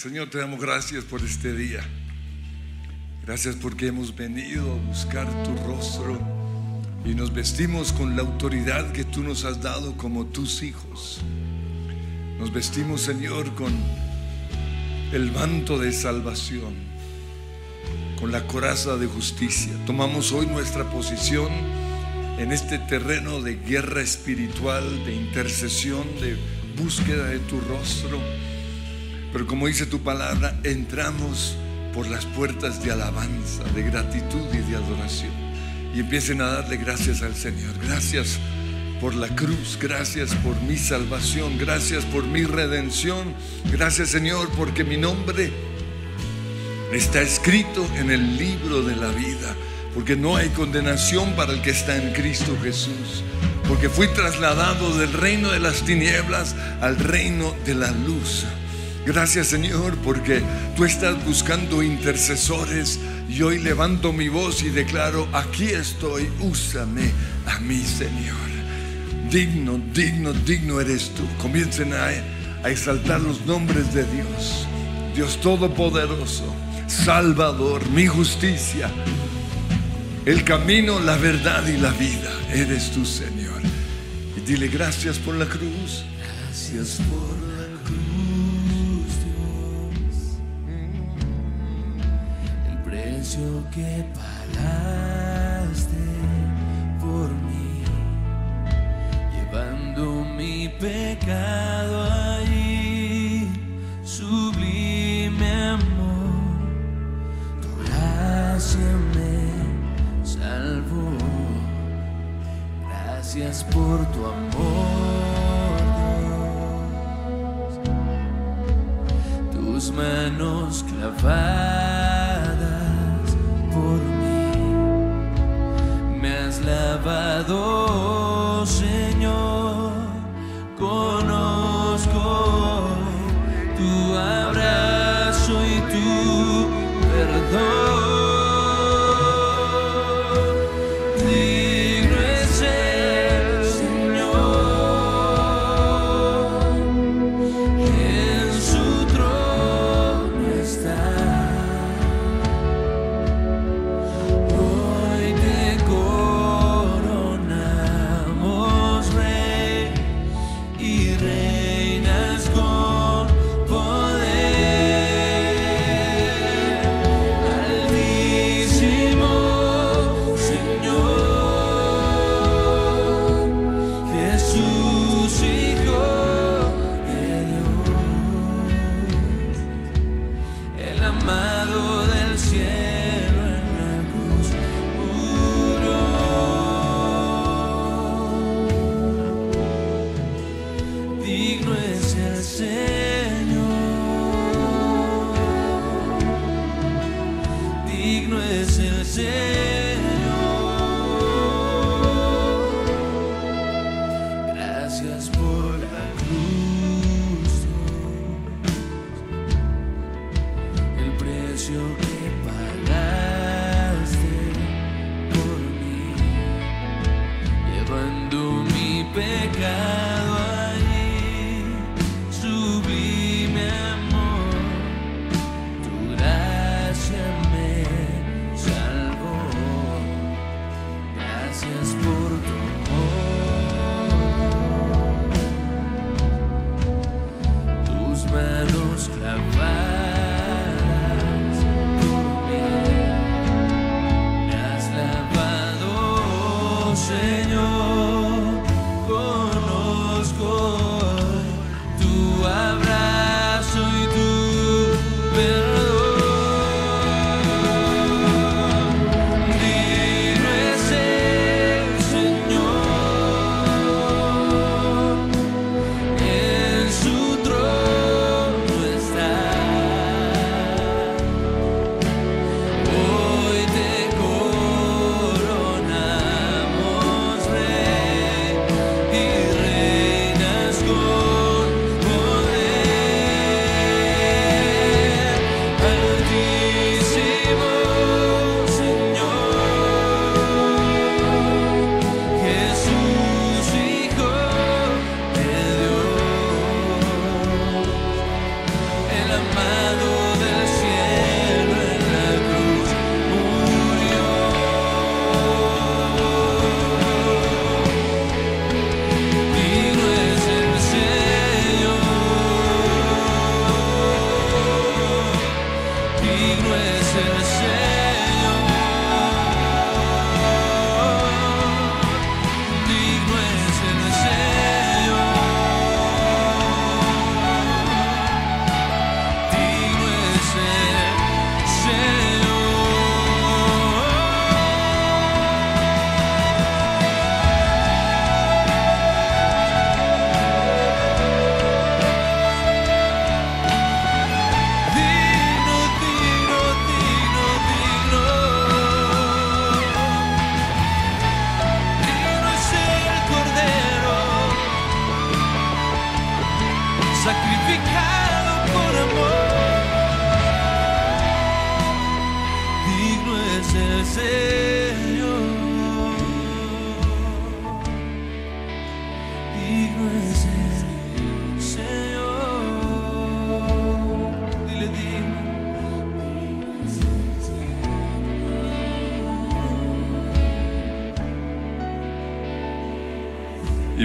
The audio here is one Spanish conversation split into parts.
Señor, te damos gracias por este día. Gracias porque hemos venido a buscar tu rostro y nos vestimos con la autoridad que tú nos has dado como tus hijos. Nos vestimos, Señor, con el manto de salvación, con la coraza de justicia. Tomamos hoy nuestra posición en este terreno de guerra espiritual, de intercesión, de búsqueda de tu rostro. Pero como dice tu palabra, entramos por las puertas de alabanza, de gratitud y de adoración. Y empiecen a darle gracias al Señor. Gracias por la cruz, gracias por mi salvación, gracias por mi redención. Gracias Señor porque mi nombre está escrito en el libro de la vida. Porque no hay condenación para el que está en Cristo Jesús. Porque fui trasladado del reino de las tinieblas al reino de la luz. Gracias Señor porque tú estás buscando intercesores y hoy levanto mi voz y declaro, aquí estoy, úsame a mí Señor. Digno, digno, digno eres tú. Comiencen a, exaltar los nombres de Dios. Dios Todopoderoso, Salvador, mi justicia, el camino, la verdad y la vida. Eres tú Señor. Y dile gracias por la cruz. Gracias por la cruz, precio que pagaste por mí, llevando mi pecado allí, sublime amor, tu gracia me salvó. Gracias por tu amor, Dios. Tus manos clavadas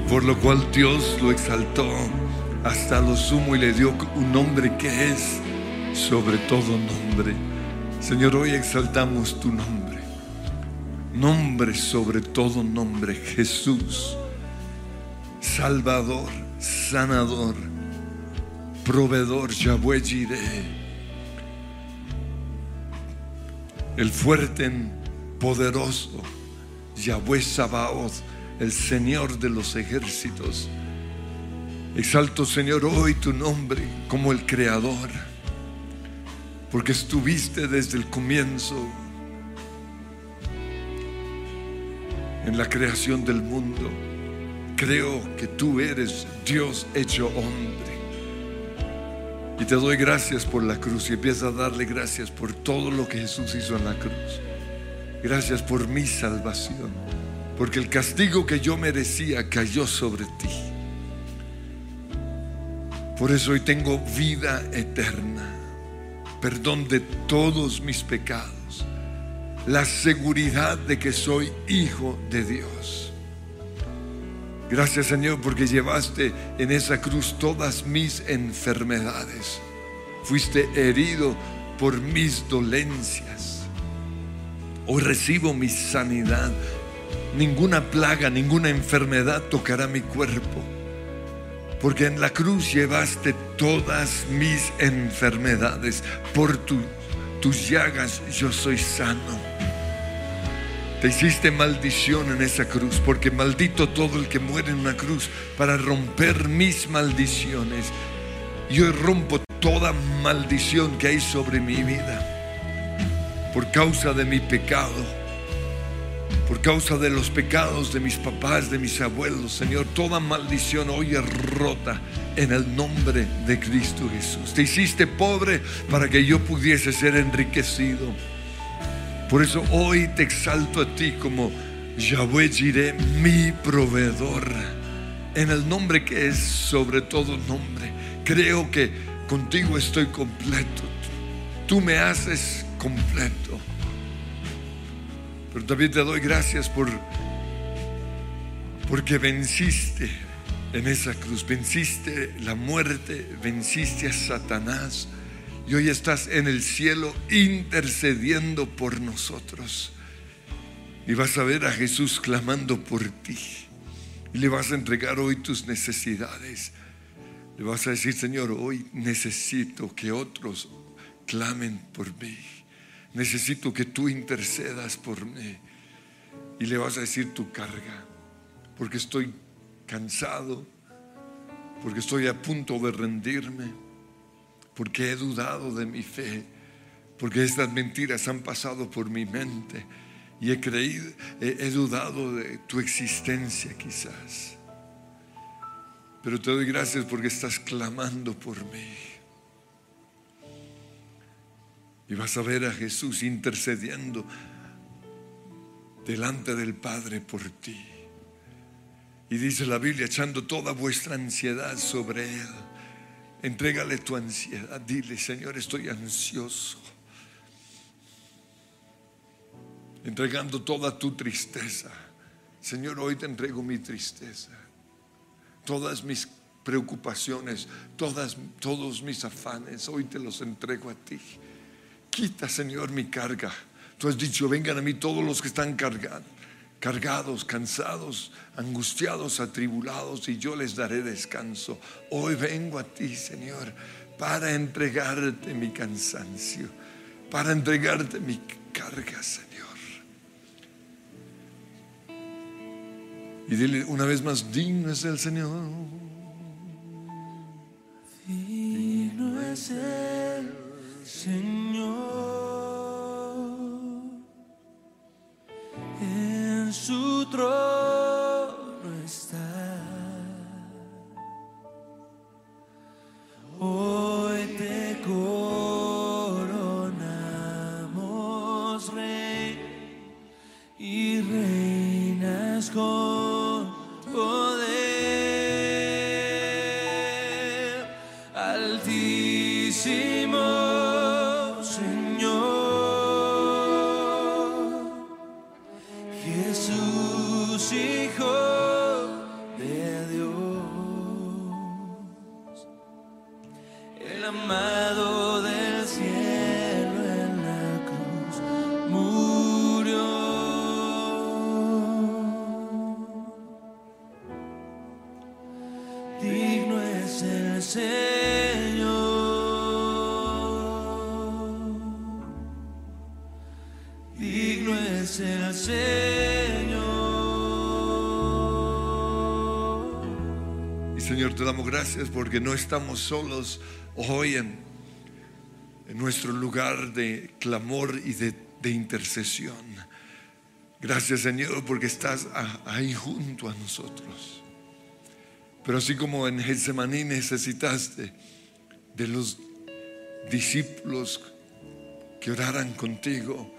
por lo cual Dios lo exaltó hasta lo sumo y le dio un nombre que es sobre todo nombre. Señor, hoy exaltamos tu nombre. Nombre sobre todo nombre, Jesús. Salvador, sanador, proveedor, Yahweh Jireh. El fuerte, poderoso, Yahweh Sabaoth, el Señor de los ejércitos. Exalto, Señor, hoy tu nombre como el Creador, porque estuviste desde el comienzo en la creación del mundo. Creo que tú eres Dios hecho hombre. Y te doy gracias por la cruz y empiezo a darle gracias por todo lo que Jesús hizo en la cruz. Gracias por mi salvación, porque el castigo que yo merecía cayó sobre ti. Por eso hoy tengo vida eterna, perdón de todos mis pecados, la seguridad de que soy hijo de Dios. Gracias Señor porque llevaste en esa cruz todas mis enfermedades. Fuiste herido por mis dolencias. Hoy recibo mi sanidad. Ninguna plaga, ninguna enfermedad tocará mi cuerpo. Porque en la cruz llevaste todas mis enfermedades. Por tu- tus llagas yo soy sano. Te hiciste maldición en esa cruz, porque maldito todo el que muere en una cruz para romper mis maldiciones. Yo rompo toda maldición que hay sobre mi vida por causa de mi pecado, por causa de los pecados de mis papás, de mis abuelos. Señor, toda maldición hoy es rota en el nombre de Cristo Jesús. Te hiciste pobre para que yo pudiese ser enriquecido. Por eso hoy te exalto a ti como Yahweh Jireh, mi proveedor, en el nombre que es sobre todo nombre. Creo que contigo estoy completo. Tú me haces completo. Pero también te doy gracias por porque venciste en esa cruz, venciste la muerte, venciste a Satanás y hoy estás en el cielo intercediendo por nosotros. Y vas a ver a Jesús clamando por ti. Y le vas a entregar hoy tus necesidades. Le vas a decir, Señor, hoy necesito que otros clamen por mí. Necesito que tú intercedas por mí. Y le vas a decir tu carga. Porque estoy cansado. Porque estoy a punto de rendirme. Porque he dudado de mi fe. Porque estas mentiras han pasado por mi mente. Y he creído, he, dudado de tu existencia quizás. Pero te doy gracias porque estás clamando por mí. Y vas a ver a Jesús intercediendo delante del Padre por ti. Y dice la Biblia, echando toda vuestra ansiedad sobre Él. Entrégale tu ansiedad. Dile, Señor, estoy ansioso. Entregando toda tu tristeza. Señor, hoy te entrego mi tristeza. Todas mis preocupaciones, todas, todos mis afanes, hoy te los entrego a ti. Quita, Señor, mi carga. Tú has dicho, vengan a mí todos los que están cargados, cansados, angustiados, atribulados, y yo les daré descanso. Hoy vengo a ti, Señor, para entregarte mi cansancio, para entregarte mi carga, Señor. Y dile una vez más, digno es el Señor. Digno es el Señor. En su trono está. Porque no estamos solos hoy en, nuestro lugar de clamor y de, de intercesión. Gracias Señor porque estás ahí junto a nosotros. Pero así como en Getsemaní necesitaste de los discípulos que oraran contigo,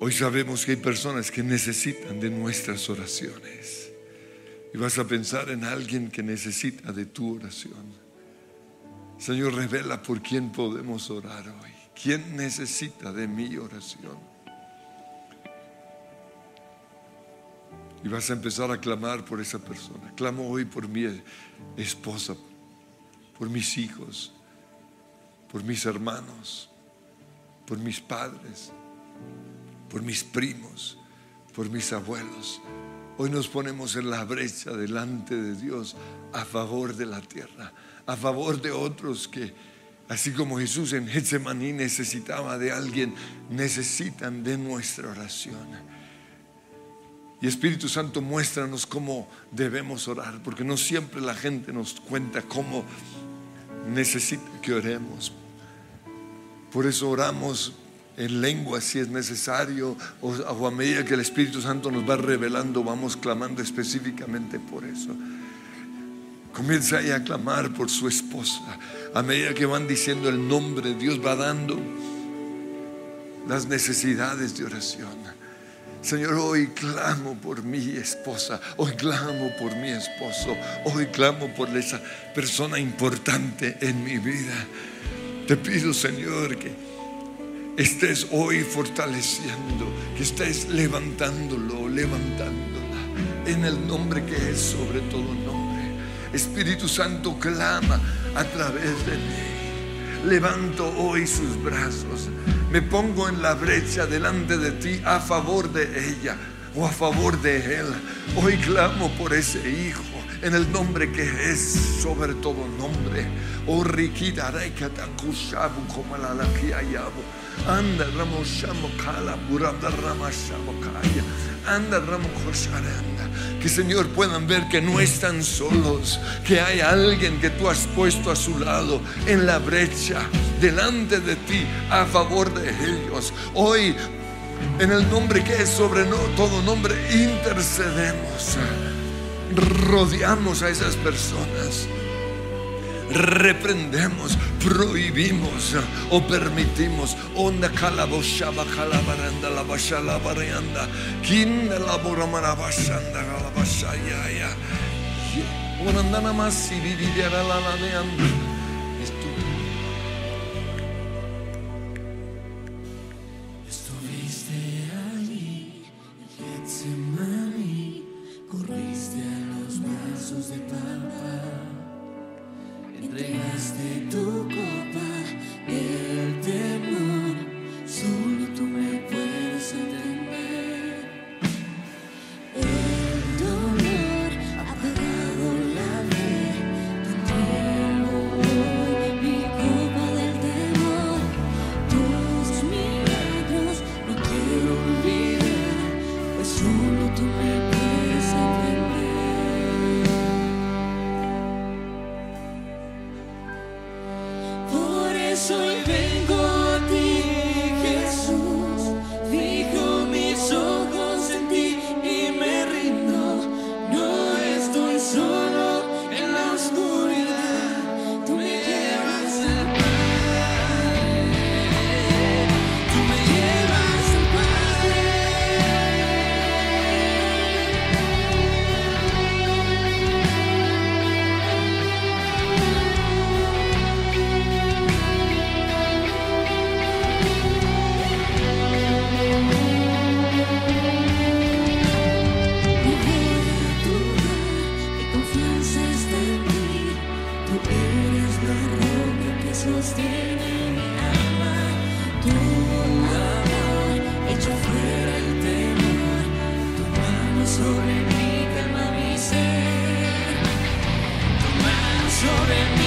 hoy sabemos que hay personas que necesitan de nuestras oraciones. Y vas a pensar en alguien que necesita de tu oración. Señor, revela por quién podemos orar hoy. ¿Quién necesita de mi oración? Y vas a empezar a clamar por esa persona. Clamo hoy por mi esposa, por mis hijos, por mis hermanos, por mis padres, por mis primos, por mis abuelos. Hoy nos ponemos en la brecha delante de Dios a favor de la tierra, a favor de otros que, así como Jesús en Getsemaní necesitaba de alguien, necesitan de nuestra oración. Y Espíritu Santo, muéstranos cómo debemos orar, porque no siempre la gente nos cuenta cómo necesita que oremos. Por eso oramos en lengua si es necesario, o, a medida que el Espíritu Santo nos va revelando, vamos clamando específicamente por eso. Comienza ahí a clamar por su esposa. A medida que van diciendo el nombre, Dios va dando las necesidades de oración. Señor, hoy clamo por mi esposa, hoy clamo por mi esposo, hoy clamo por esa persona importante en mi vida. Te pido, Señor, que estés hoy fortaleciendo, que estés levantándolo, levantándola, en el nombre que es sobre todo nombre. Espíritu Santo clama a través de mí. Levanto hoy sus brazos. Me pongo en la brecha delante de ti a favor de ella o a favor de él. Hoy clamo por ese hijo en el nombre que es sobre todo nombre. Oh riquita reikata kushabu como la laquia yabu. Anda ramo shamo kala buranda rama shamo kaya. Anda ramo kosharanda. Que Señor puedan ver que no están solos, que hay alguien que tú has puesto a su lado en la brecha delante de ti a favor de ellos. Hoy en el nombre que es sobre todo nombre intercedemos rodeamos a esas personas. Reprendemos, prohibimos o permitimos. Onda calaboshaba calabaranda la bashala baranda. Kinda la boramana bashanda la bashayaya. Orandana más si viviera la la de. shouldn't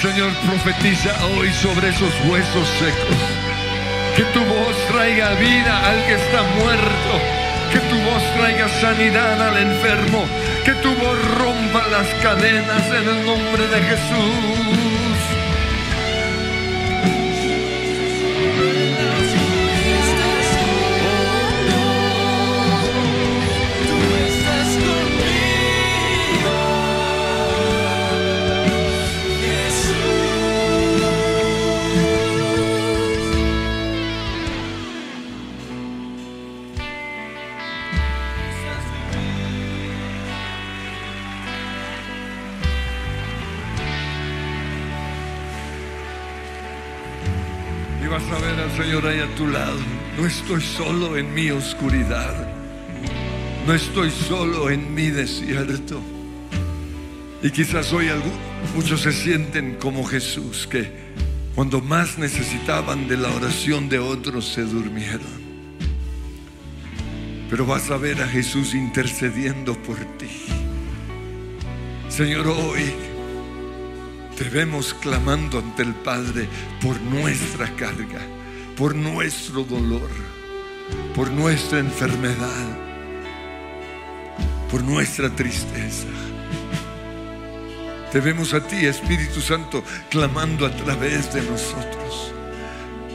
Señor, profetiza hoy sobre esos huesos secos. Que tu voz traiga vida al que está muerto. Que tu voz traiga sanidad al enfermo. Que tu voz rompa las cadenas en el nombre de Jesús. Señor ahí a tu lado. No estoy solo en mi oscuridad. No estoy solo en mi desierto. Y quizás hoy muchos se sienten como Jesús, que cuando más necesitaban de la oración de otros se durmieron. Pero vas a ver a Jesús intercediendo por ti. Señor, hoy te vemos clamando ante el Padre por nuestra carga, por nuestro dolor, por nuestra enfermedad, por nuestra tristeza. Te vemos a ti, Espíritu Santo, clamando a través de nosotros.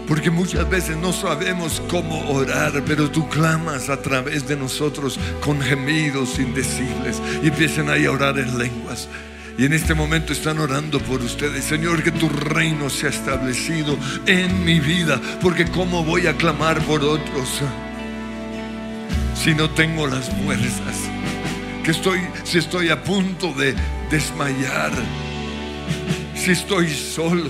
Porque muchas veces no sabemos cómo orar, pero tú clamas a través de nosotros con gemidos indecibles y empiezan ahí a orar en lenguas. Y en este momento están orando por ustedes. Señor, que tu reino sea establecido en mi vida. Porque ¿cómo voy a clamar por otros si no tengo las fuerzas? Que estoy, si estoy a punto de desmayar. Si estoy solo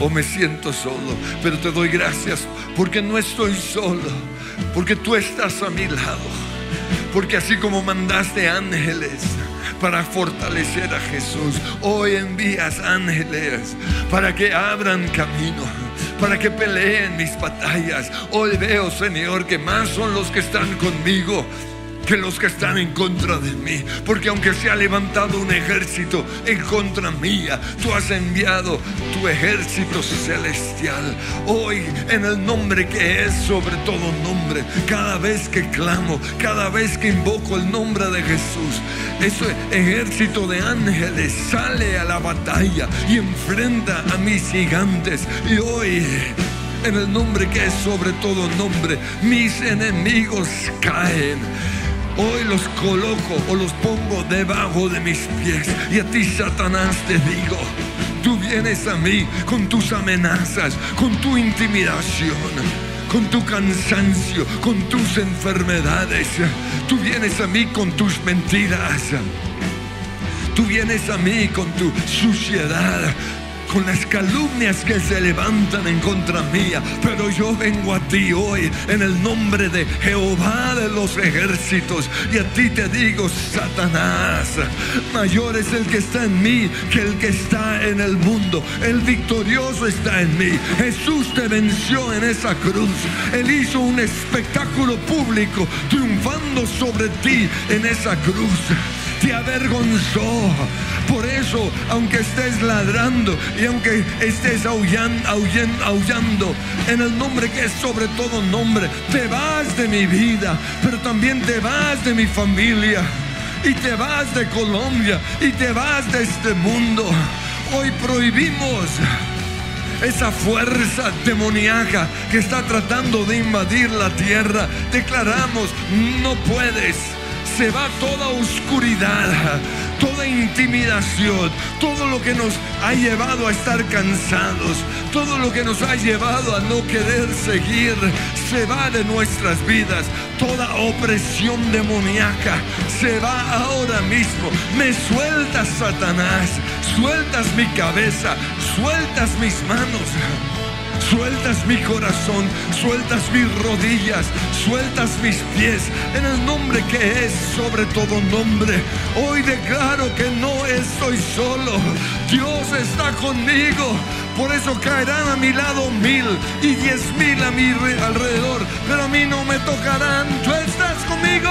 o me siento solo, pero te doy gracias porque no estoy solo, porque tú estás a mi lado, porque así como mandaste ángeles para fortalecer a Jesús, hoy envías ángeles para que abran camino. Para que peleen mis batallas. Hoy veo, Señor, que más son los que están conmigo que los que están en contra de mí. Porque aunque se ha levantado un ejército en contra mía, tú has enviado tu ejército celestial. Hoy, en el nombre que es sobre todo nombre, cada vez que clamo, cada vez que invoco el nombre de Jesús, ese ejército de ángeles sale a la batalla y enfrenta a mis gigantes. Y hoy... En el nombre que es sobre todo nombre, mis enemigos caen. Hoy los coloco o los pongo debajo de mis pies. Y a ti, Satanás, te digo, tú vienes a mí con tus amenazas, con tu intimidación. Con tu cansancio, con tus enfermedades. Tú vienes a mí con tus mentiras. Tú vienes a mí con tu suciedad, con las calumnias que se levantan en contra mía. Pero yo vengo a ti hoy en el nombre de Jehová de los ejércitos. Y a ti te digo, Satanás, mayor es el que está en mí que el que está en el mundo. El victorioso está en mí. Jesús te venció en esa cruz. Él hizo un espectáculo público triunfando sobre ti en esa cruz te avergonzó. Por eso, aunque estés ladrando y aunque estés aullando, en el nombre que es sobre todo nombre, te vas de mi vida, pero también te vas de mi familia. Y te vas de Colombia y te vas de este mundo. Hoy prohibimos esa fuerza demoníaca que está tratando de invadir la tierra. Declaramos, no puedes. Se va toda oscuridad, toda intimidación, todo lo que nos ha llevado a estar cansados, todo lo que nos ha llevado a no querer seguir, se va de nuestras vidas. Toda opresión demoníaca se va ahora mismo. Me sueltas, Satanás, sueltas mi cabeza, sueltas mis manos. Sueltas mi corazón, sueltas mis rodillas, sueltas mis pies en el nombre que es sobre todo nombre. Hoy declaro que no estoy solo, Dios está conmigo. Por eso caerán a mi lado mil y diez mil a mi re- alrededor, pero a mí no me tocarán. Tú estás conmigo.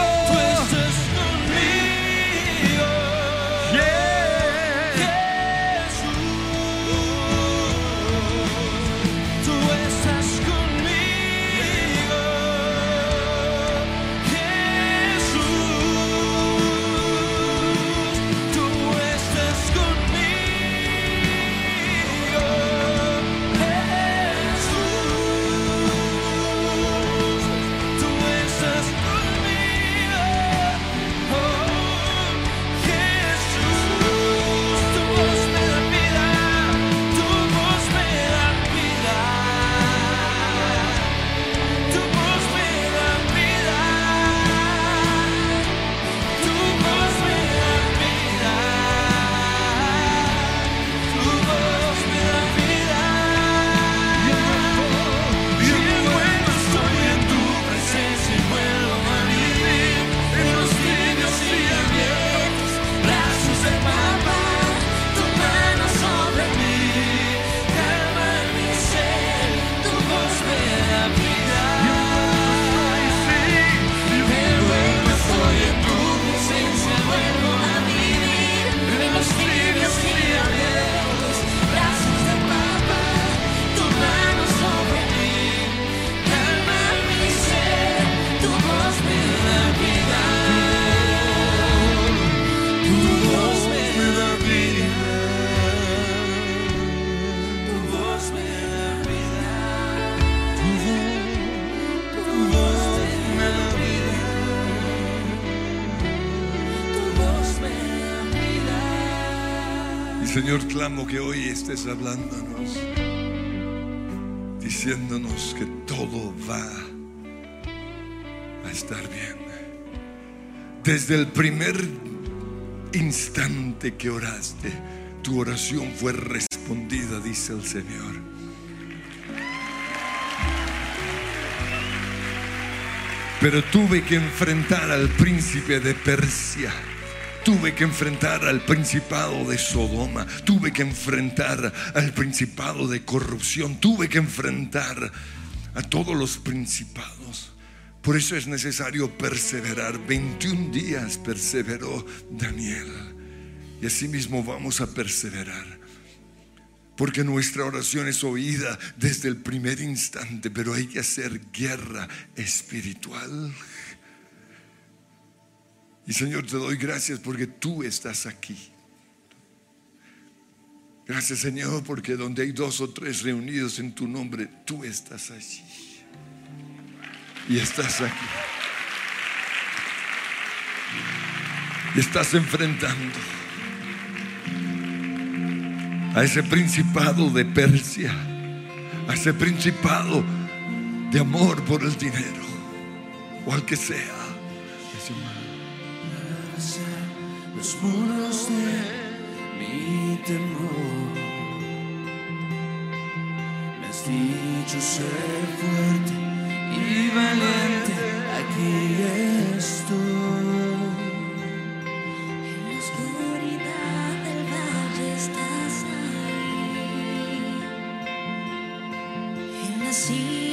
Clamo que hoy estés hablándonos, diciéndonos que todo va a estar bien. Desde el primer instante que oraste, tu oración fue respondida, dice el Señor. Pero tuve que enfrentar al príncipe de Persia. Tuve que enfrentar al principado de Sodoma. Tuve que enfrentar al principado de corrupción. Tuve que enfrentar a todos los principados. Por eso es necesario perseverar. 21 días perseveró Daniel. Y así mismo vamos a perseverar. Porque nuestra oración es oída desde el primer instante, pero hay que hacer guerra espiritual. Y Señor, te doy gracias porque tú estás aquí. Gracias Señor porque donde hay dos o tres reunidos en tu nombre, tú estás allí. Y estás aquí. Y estás enfrentando a ese principado de Persia, a ese principado de amor por el dinero, o al que sea. Los muros de mi temor, me has dicho ser fuerte y valiente, aquí estoy. Estás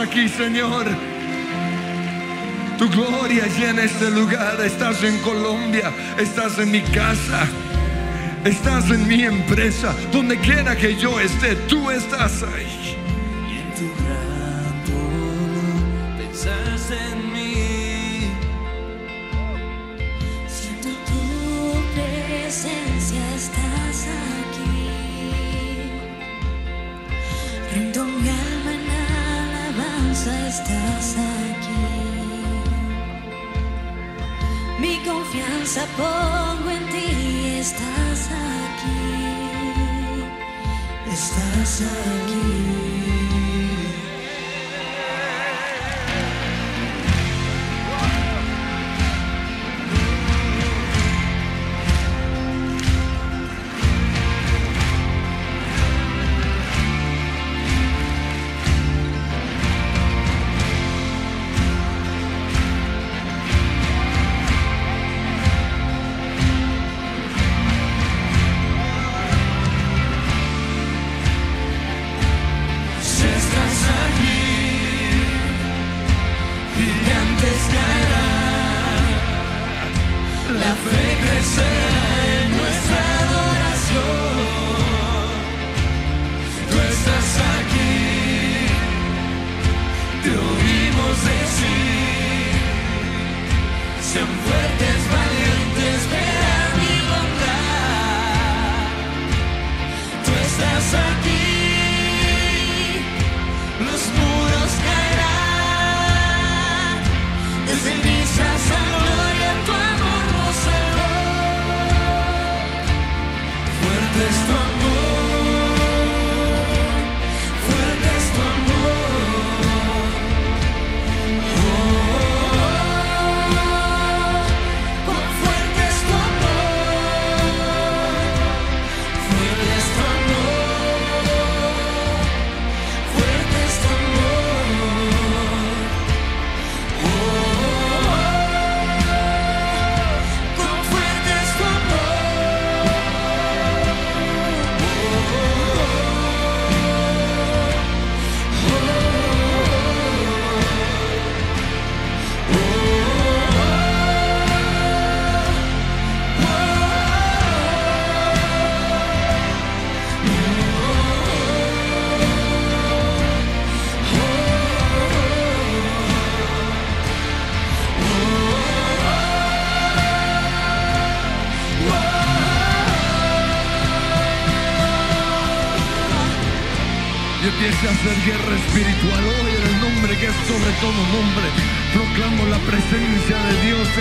aquí, Señor. Tu gloria llena este lugar. Estás en Colombia. Estás en mi casa. Estás en mi empresa. Donde quiera que yo esté, tú estás ahí. Mi confianza pongo en ti, estás aquí. Estás aquí.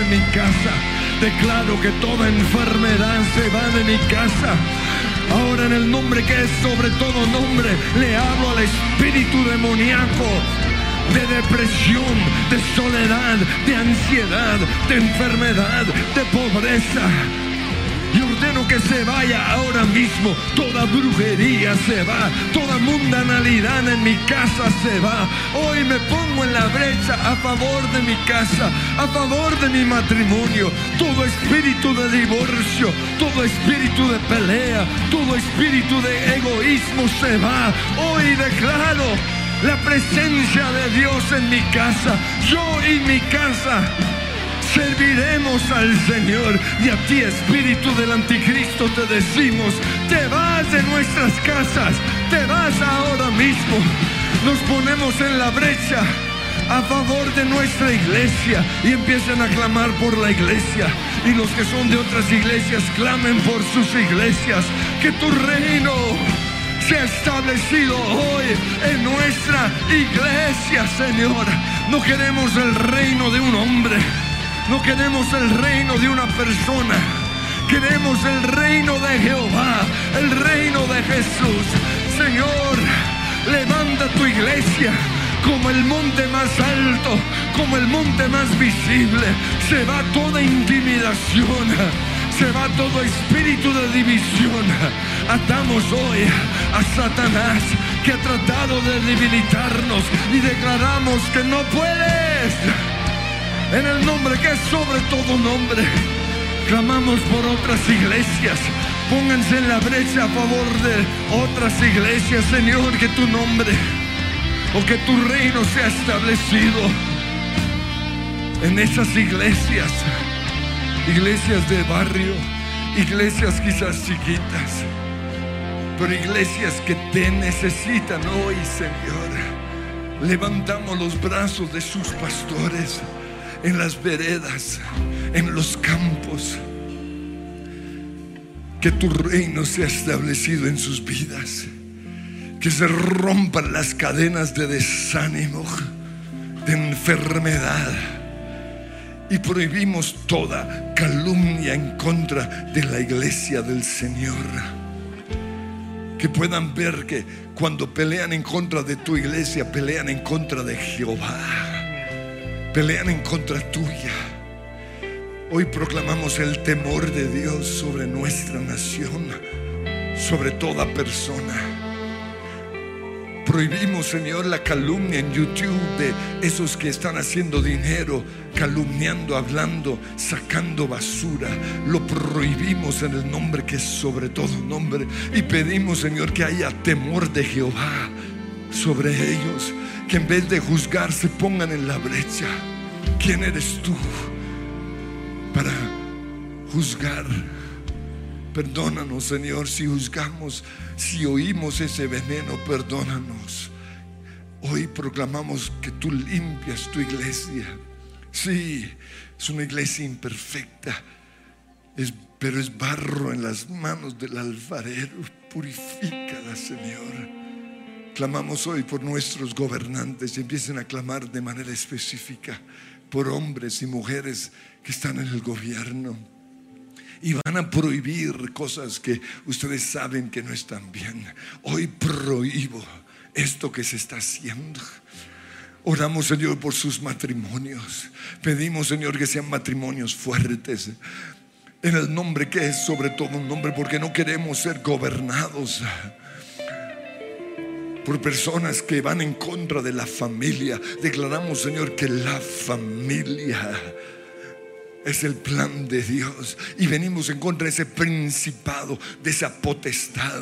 En mi casa. Declaro que toda enfermedad se va de mi casa. Ahora en el nombre que es sobre todo nombre, le hablo al espíritu demoníaco de depresión, de soledad, de ansiedad, de enfermedad, de pobreza. Se vaya ahora mismo. Toda brujería se va. Toda mundanalidad en mi casa se va. Hoy me pongo en la brecha a favor de mi casa, a favor de mi matrimonio. Todo espíritu de divorcio, todo espíritu de pelea, todo espíritu de egoísmo se va. Hoy declaro la presencia de Dios en mi casa. Yo y mi casa serviremos al Señor. Y a ti, espíritu del anticristo, te decimos, te vas de nuestras casas, te vas ahora mismo. Nos ponemos en la brecha a favor de nuestra iglesia y empiezan a clamar por la iglesia. Y los que son de otras iglesias clamen por sus iglesias. Que tu reino sea establecido hoy en nuestra iglesia, Señor. No queremos el reino de un hombre. No queremos el reino de una persona. Queremos el reino de Jehová, el reino de Jesús. Señor, levanta tu iglesia como el monte más alto, como el monte más visible. Se va toda intimidación, se va todo espíritu de división. Atamos hoy a Satanás que ha tratado de debilitarnos y declaramos que no puedes en el nombre que es sobre todo nombre. Clamamos por otras iglesias. Pónganse en la brecha a favor de otras iglesias, Señor, que tu nombre o que tu reino sea establecido en esas iglesias. Iglesias de barrio, iglesias quizás chiquitas, pero iglesias que te necesitan hoy, Señor. Levantamos los brazos de sus pastores en las veredas, en los campos. Que tu reino sea establecido en sus vidas. Que se rompan las cadenas de desánimo, de enfermedad. Y prohibimos toda calumnia en contra de la iglesia del Señor. Que puedan ver que cuando pelean en contra de tu iglesia, pelean en contra de Jehová pelean en contra tuya. Hoy proclamamos el temor de Dios sobre nuestra nación, sobre toda persona. Prohibimos, Señor, la calumnia en YouTube de esos que están haciendo dinero, calumniando, hablando, sacando basura. Lo prohibimos en el nombre que es sobre todo nombre. Y pedimos, Señor, que haya temor de Jehová sobre ellos que en vez de juzgar se pongan en la brecha. ¿Quién eres tú para juzgar? Perdónanos, Señor, si juzgamos, si oímos ese veneno, perdónanos. Hoy proclamamos que tú limpias tu iglesia. Sí, es una iglesia imperfecta, pero es barro en las manos del alfarero. Purifícala, Señor. Clamamos hoy por nuestros gobernantes y empiecen a clamar de manera específica por hombres y mujeres que están en el gobierno. Y van a prohibir cosas que ustedes saben que no están bien. Hoy prohíbo esto que se está haciendo. Oramos, Señor, por sus matrimonios. Pedimos, Señor, que sean matrimonios fuertes. En el nombre que es sobre todo un nombre, porque no queremos ser gobernados por personas que van en contra de la familia. Declaramos, Señor, que la familia es el plan de Dios. Y venimos en contra de ese principado, de esa potestad,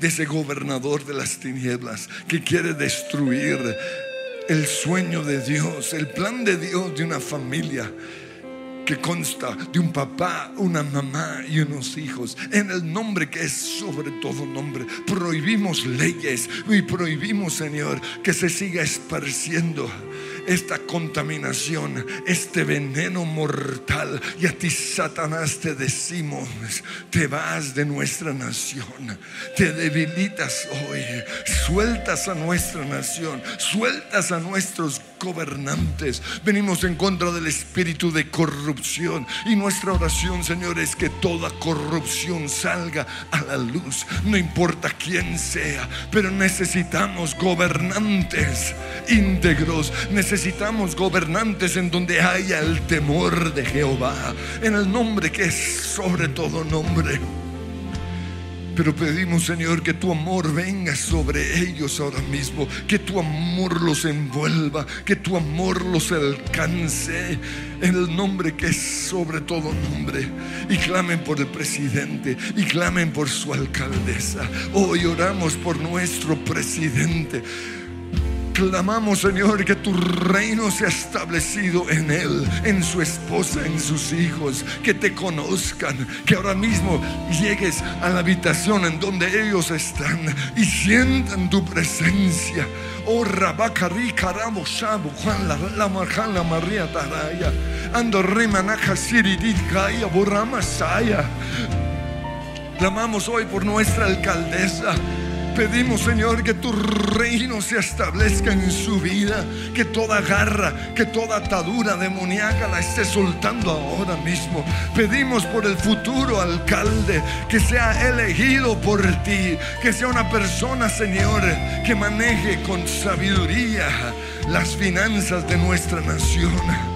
de ese gobernador de las tinieblas que quiere destruir el sueño de Dios, el plan de Dios de una familia que consta de un papá, una mamá y unos hijos. En el nombre que es sobre todo nombre. Prohibimos leyes y prohibimos, Señor, que se siga esparciendo esta contaminación, este veneno mortal. Y a ti, Satanás, te decimos, te vas de nuestra nación, te debilitas hoy, sueltas a nuestra nación, sueltas a nuestros gobernantes. Venimos en contra del espíritu de corrupción y nuestra oración, Señor, es que toda corrupción salga a la luz, no importa quién sea, pero necesitamos gobernantes íntegros, necesitamos gobernantes en donde haya el temor de Jehová, en el nombre que es sobre todo nombre. Pero pedimos, Señor, que tu amor venga sobre ellos ahora mismo, que tu amor los envuelva, que tu amor los alcance en el nombre que es sobre todo nombre. Y clamen por el presidente y clamen por su alcaldesa. Hoy oramos por nuestro presidente. Clamamos, Señor, que tu reino sea establecido en Él, en su esposa, en sus hijos, que te conozcan, que ahora mismo llegues a la habitación en donde ellos están y sientan tu presencia. Oh, Rabacari, Caramo, Shabu, Juan, la, la María Taraya, Ando Remanaja, Siridit, Gaia, Borrama, Saya. Clamamos hoy por nuestra alcaldesa. Pedimos, Señor, que tu reino se establezca en su vida, que toda garra, que toda atadura demoníaca la esté soltando ahora mismo. Pedimos por el futuro alcalde que sea elegido por ti, que sea una persona, Señor, que maneje con sabiduría las finanzas de nuestra nación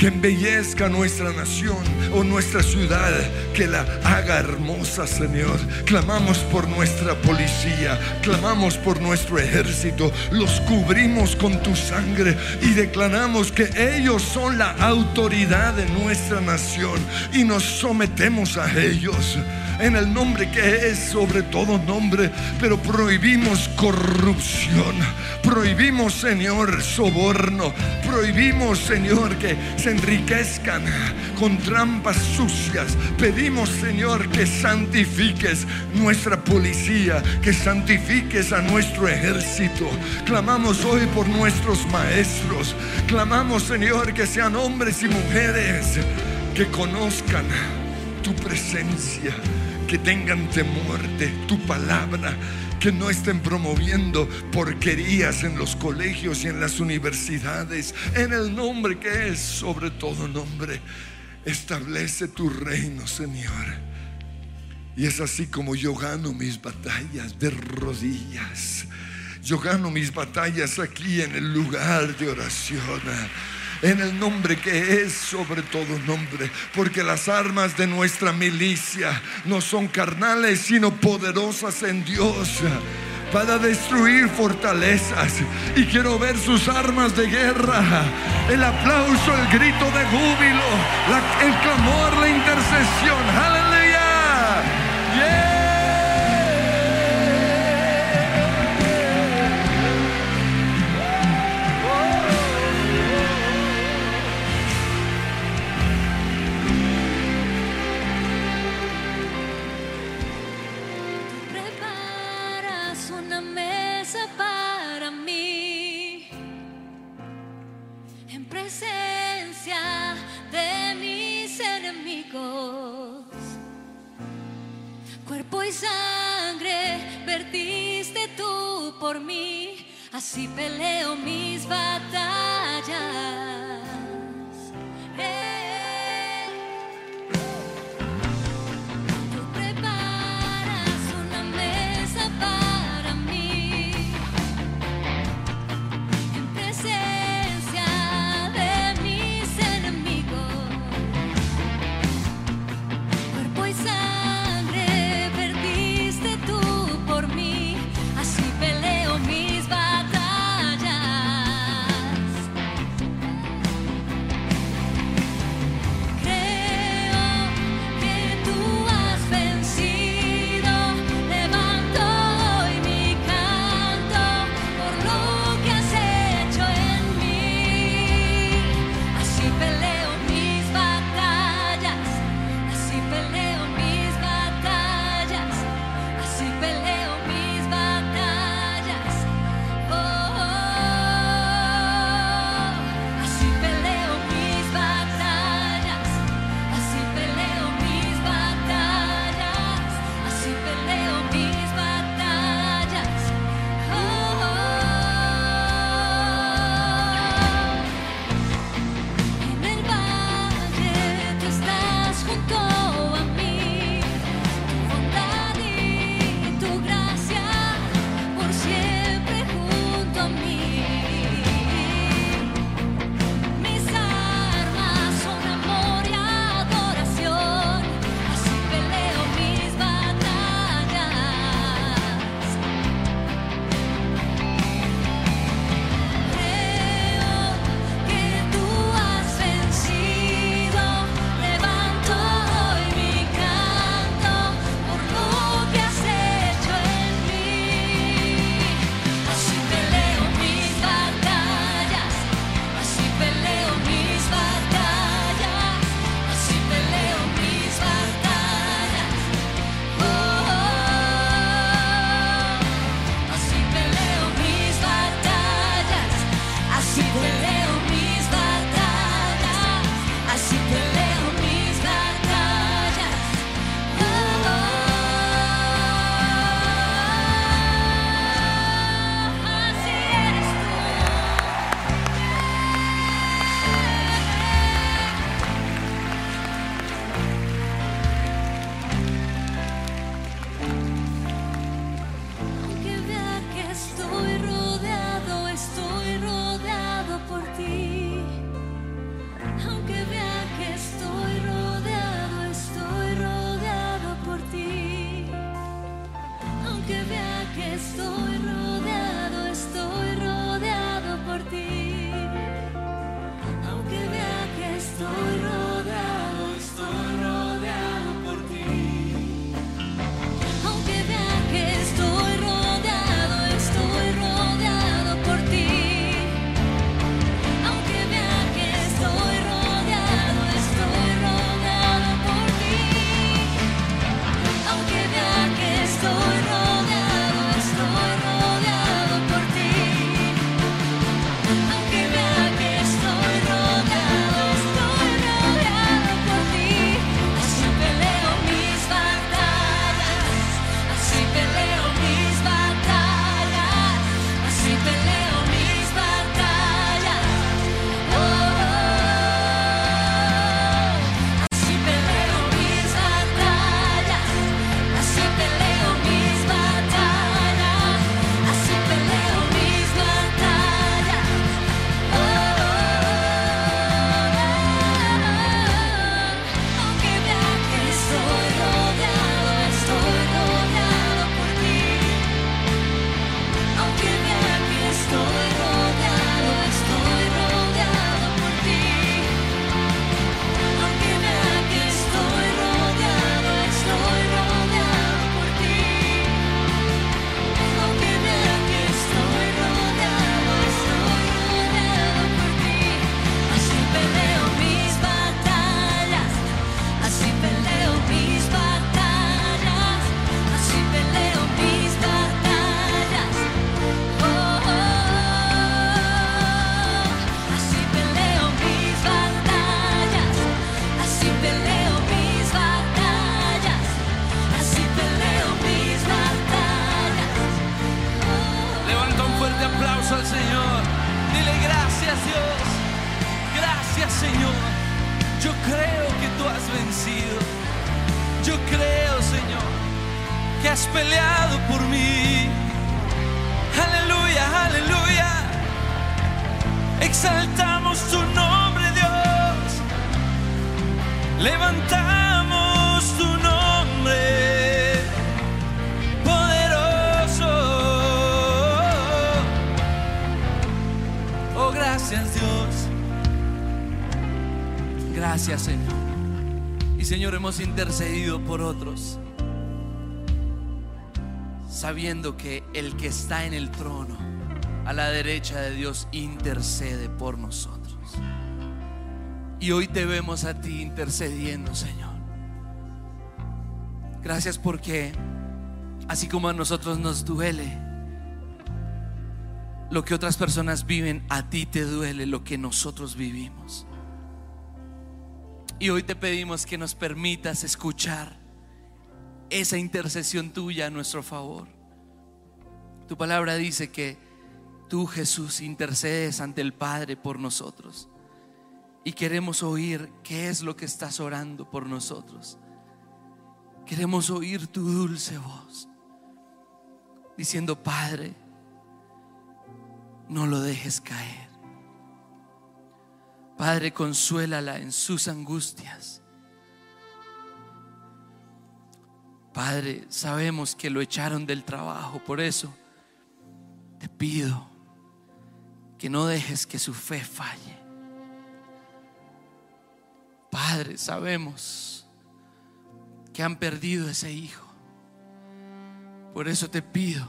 que embellezca nuestra nación o nuestra ciudad, que la haga hermosa, Señor. Clamamos por nuestra policía, clamamos por nuestro ejército, los cubrimos con tu sangre y declaramos que ellos son la autoridad de nuestra nación y nos sometemos a ellos en el nombre que es sobre todo nombre, pero prohibimos corrupción, prohibimos, Señor, soborno, prohibimos, Señor, que se enriquezcan con trampas sucias. Pedimos, Señor, que santifiques nuestra policía, que santifiques a nuestro ejército. Clamamos hoy por nuestros maestros. Clamamos, Señor, que sean hombres y mujeres que conozcan tu presencia que tengan temor de tu palabra, que no estén promoviendo porquerías en los colegios y en las universidades, en el nombre que es sobre todo nombre. Establece tu reino, Señor. Y es así como yo gano mis batallas de rodillas. Yo gano mis batallas aquí en el lugar de oración en el nombre que es sobre todo nombre, porque las armas de nuestra milicia no son carnales, sino poderosas en Dios para destruir fortalezas. Y quiero ver sus armas de guerra. El aplauso, el grito de júbilo, el clamor, la intercesión. Cuerpo y sangre vertiste tú por mí, así peleo mis batallas. Que está en el trono, a la derecha de Dios, intercede por nosotros. Y hoy te vemos a ti intercediendo, Señor. Gracias porque así como a nosotros nos duele lo que otras personas viven, a ti te duele lo que nosotros vivimos. Y hoy te pedimos que nos permitas escuchar esa intercesión tuya a nuestro favor. Tu palabra dice que tú, Jesús, intercedes ante el Padre por nosotros. Y queremos oír qué es lo que estás orando por nosotros. Queremos oír tu dulce voz diciendo, Padre, no lo dejes caer. Padre, consuélala en sus angustias. Padre, sabemos que lo echaron del trabajo, por eso te pido que no dejes que su fe falle. Padre, sabemos que han perdido ese hijo. Por eso te pido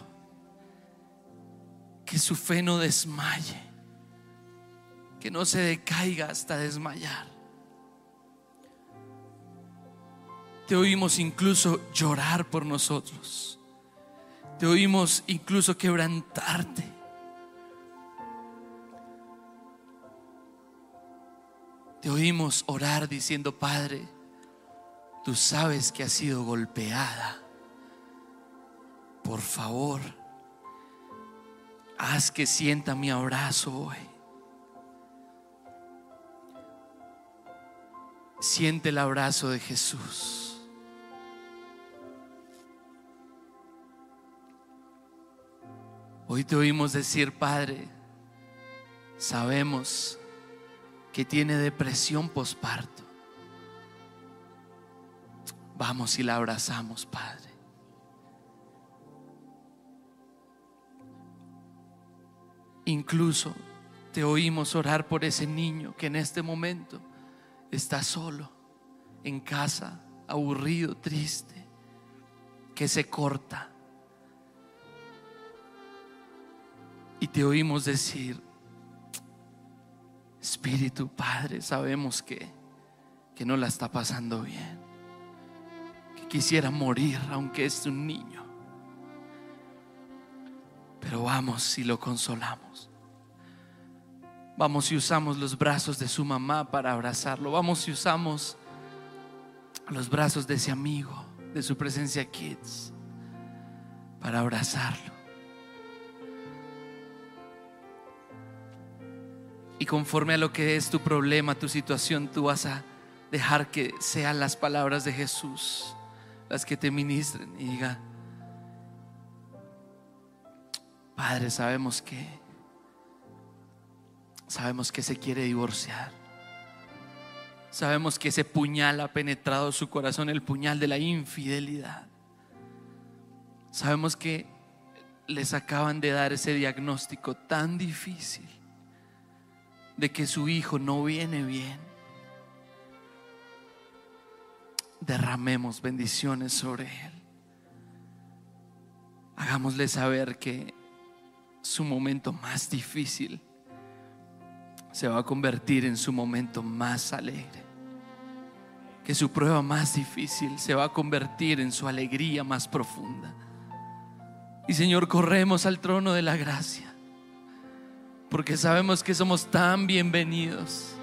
que su fe no desmaye, que no se decaiga hasta desmayar. Te oímos incluso llorar por nosotros. Te oímos incluso quebrantarte. Te oímos orar diciendo, Padre, tú sabes que has sido golpeada. Por favor, haz que sienta mi abrazo hoy. Siente el abrazo de Jesús. Hoy te oímos decir, Padre, sabemos que tiene depresión posparto. Vamos y la abrazamos, Padre. Incluso te oímos orar por ese niño que en este momento está solo, en casa, aburrido, triste, que se corta. Y te oímos decir, Espíritu Padre, sabemos que, que no la está pasando bien, que quisiera morir aunque es un niño. Pero vamos y lo consolamos. Vamos y usamos los brazos de su mamá para abrazarlo. Vamos y usamos los brazos de ese amigo, de su presencia Kids, para abrazarlo. Y conforme a lo que es tu problema, tu situación, tú vas a dejar que sean las palabras de Jesús las que te ministren y diga, Padre, sabemos que sabemos que se quiere divorciar. Sabemos que ese puñal ha penetrado su corazón, el puñal de la infidelidad. Sabemos que les acaban de dar ese diagnóstico tan difícil de que su hijo no viene bien. Derramemos bendiciones sobre él. Hagámosle saber que su momento más difícil se va a convertir en su momento más alegre. Que su prueba más difícil se va a convertir en su alegría más profunda. Y Señor, corremos al trono de la gracia, porque sabemos que somos tan bienvenidos,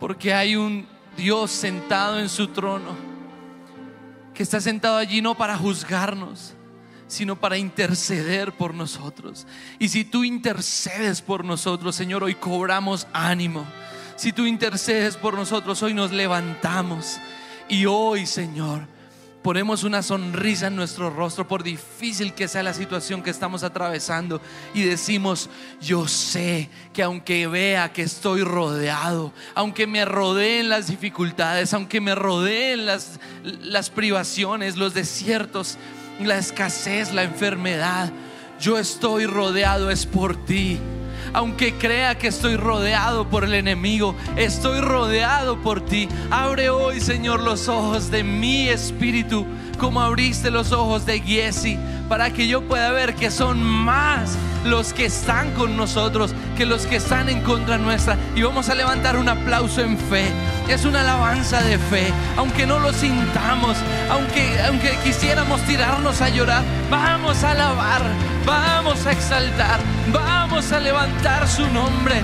porque hay un Dios sentado en su trono, que está sentado allí no para juzgarnos, sino para interceder por nosotros. Y si tú intercedes por nosotros, Señor, hoy cobramos ánimo. Si tú intercedes por nosotros, hoy nos levantamos. Y hoy, Señor, ponemos una sonrisa en nuestro rostro por difícil que sea la situación que estamos atravesando y decimos, yo sé que aunque vea que estoy rodeado, aunque me rodeen las dificultades, aunque me rodeen las, las privaciones, los desiertos, la escasez, la enfermedad, yo estoy rodeado es por ti. Aunque crea que estoy rodeado por el enemigo, estoy rodeado por ti. Abre hoy, Señor, los ojos de mi espíritu, como abriste los ojos de Giesi, para que yo pueda ver que son más los que están con nosotros que los que están en contra nuestra. Y vamos a levantar un aplauso en fe. Es una alabanza de fe, aunque no lo sintamos, aunque, aunque quisiéramos tirarnos a llorar, vamos a alabar, vamos a exaltar, vamos a levantar su nombre.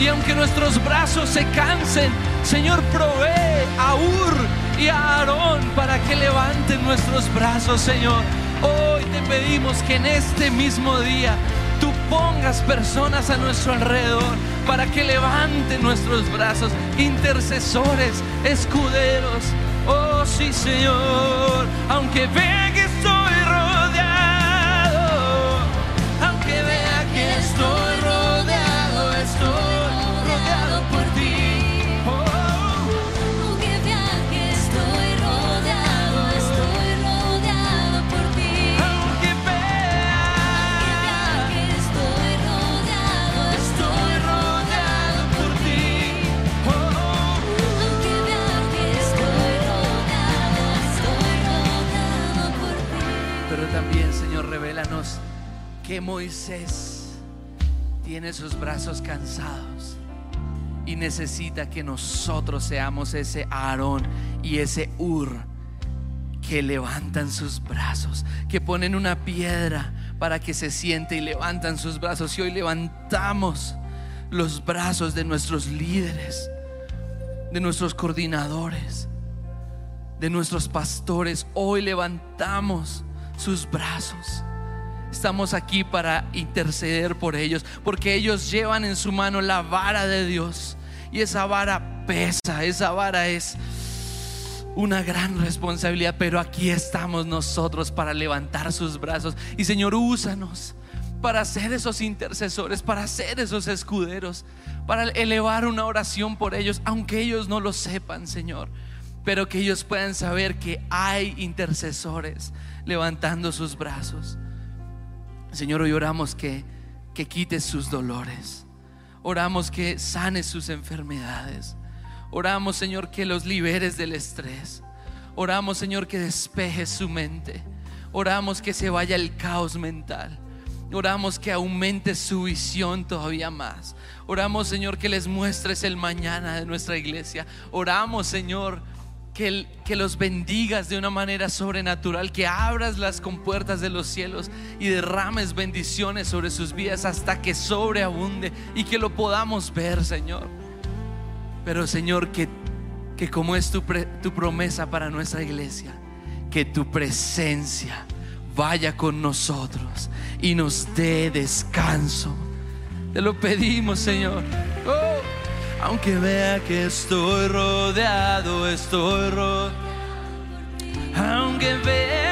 Y aunque nuestros brazos se cansen, Señor, provee a Ur y a Aarón para que levanten nuestros brazos, Señor. Hoy te pedimos que en este mismo día tú pongas personas a nuestro alrededor para que levanten nuestros brazos, intercesores, escuderos. Oh sí, Señor, aunque vea Moisés tiene sus brazos cansados y necesita que nosotros seamos ese Aarón y ese Ur que levantan sus brazos, que ponen una piedra para que se siente y levantan sus brazos. Y hoy levantamos los brazos de nuestros líderes de nuestros coordinadores, de nuestros pastores. Hoy levantamos sus brazos. Estamos aquí para interceder por ellos, porque ellos llevan en su mano la vara de Dios. Y esa vara pesa, esa vara es una gran responsabilidad, pero aquí estamos nosotros para levantar sus brazos. Y Señor, úsanos para ser esos intercesores, para ser esos escuderos, para elevar una oración por ellos, aunque ellos no lo sepan, Señor, pero que ellos puedan saber que hay intercesores levantando sus brazos. Señor, hoy oramos que, que quites sus dolores, oramos que sanes sus enfermedades, oramos, Señor, que los liberes del estrés, oramos, Señor, que despejes su mente, oramos que se vaya el caos mental. Oramos que aumente su visión todavía más. Oramos, Señor, que les muestres el mañana de nuestra iglesia. Oramos, Señor, que, los bendigas de una manera sobrenatural, que abras las compuertas de los cielos y derrames bendiciones sobre sus vidas hasta que sobreabunde y que lo podamos ver, Señor. Pero, Señor, que, que como es tu, tu promesa para nuestra iglesia, que tu presencia vaya con nosotros y nos dé descanso. Te lo pedimos, Señor. Aunque vea que estoy rodeado, estoy rodeado. Aunque vea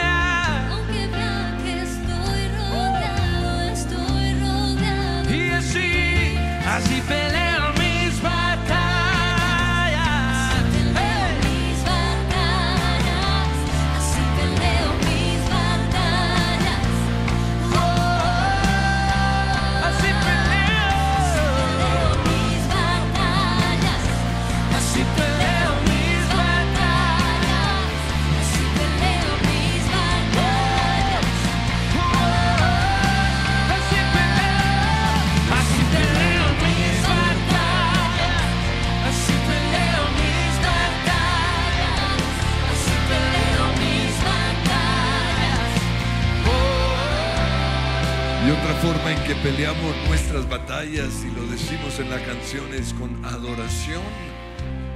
que peleamos nuestras batallas, y lo decimos en la canción, es con adoración,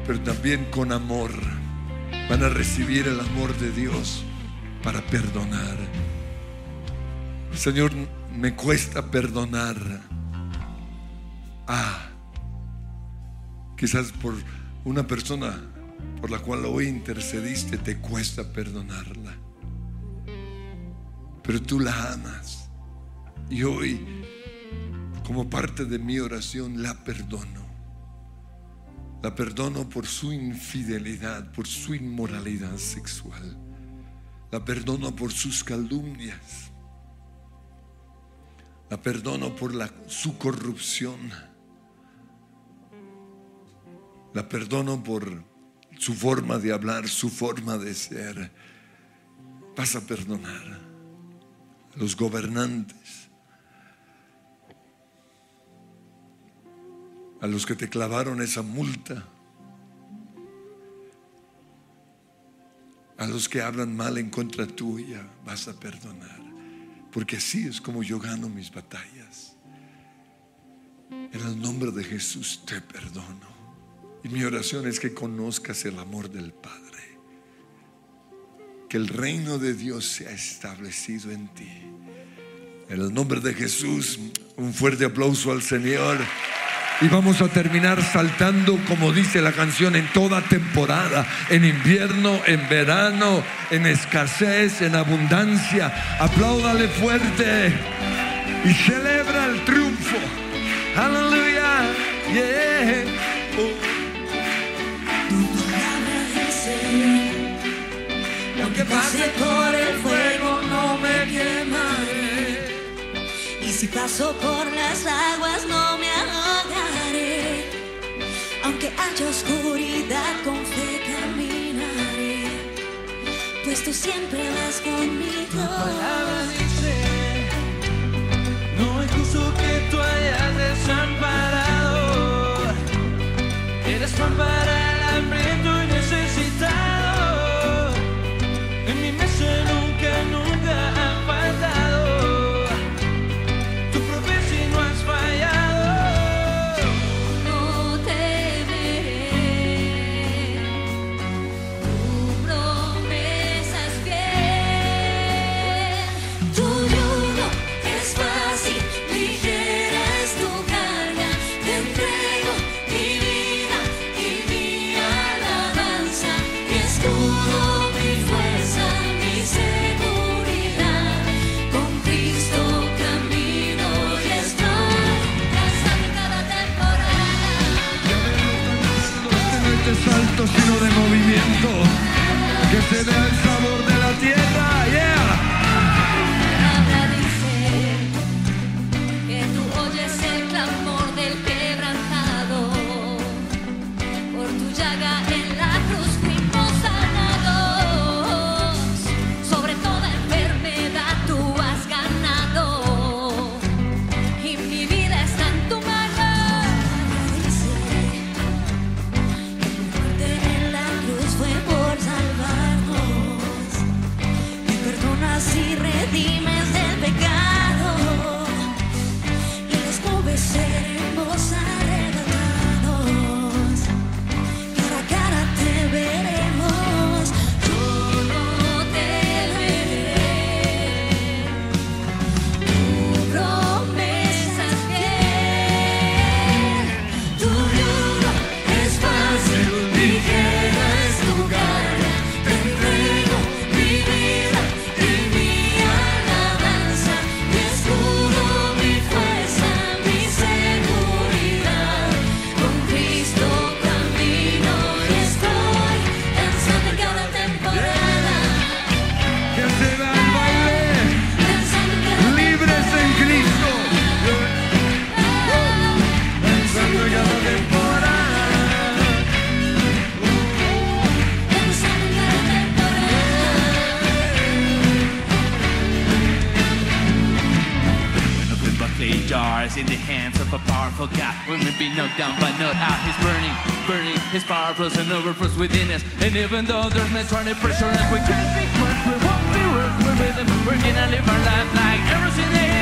pero también con amor. Van a recibir el amor de Dios para perdonar. Señor, me cuesta perdonar. Ah, quizás por una persona por la cual hoy intercediste, te cuesta perdonarla. Pero tú la amas. Y hoy, como parte de mi oración, la perdono. La perdono por su infidelidad, por su inmoralidad sexual. La perdono por sus calumnias. La perdono por su corrupción. La perdono por su forma de hablar, su forma de ser. Vas a perdonar a los gobernantes, a los que te clavaron esa multa, a los que hablan mal en contra tuya, vas a perdonar, porque así es como yo gano mis batallas. En el nombre de Jesús te perdono. Y mi oración es que conozcas el amor del Padre. Que el reino de Dios sea establecido en ti. En el nombre de Jesús, un fuerte aplauso al Señor. Y vamos a terminar saltando, como dice la canción, en toda temporada, en invierno, en verano, en escasez, en abundancia. Apláudale fuerte y celebra el triunfo. Aleluya. Yeah. Oh. Aunque pase por el fuego no me quemaré. Y si paso por las aguas no me. Aunque haya oscuridad con fe caminaré. Pues tú siempre vas conmigo. palabra dice, no es justo que tú hayas desamparado. Eres pan para hambriento forgot. Women be knocked down but not out. He's burning, burning. His power flows and overflows within us. And even though there's no trying to pressure us, we can't be worse. We won't be worse. We're with him. We're gonna live our life like everything else.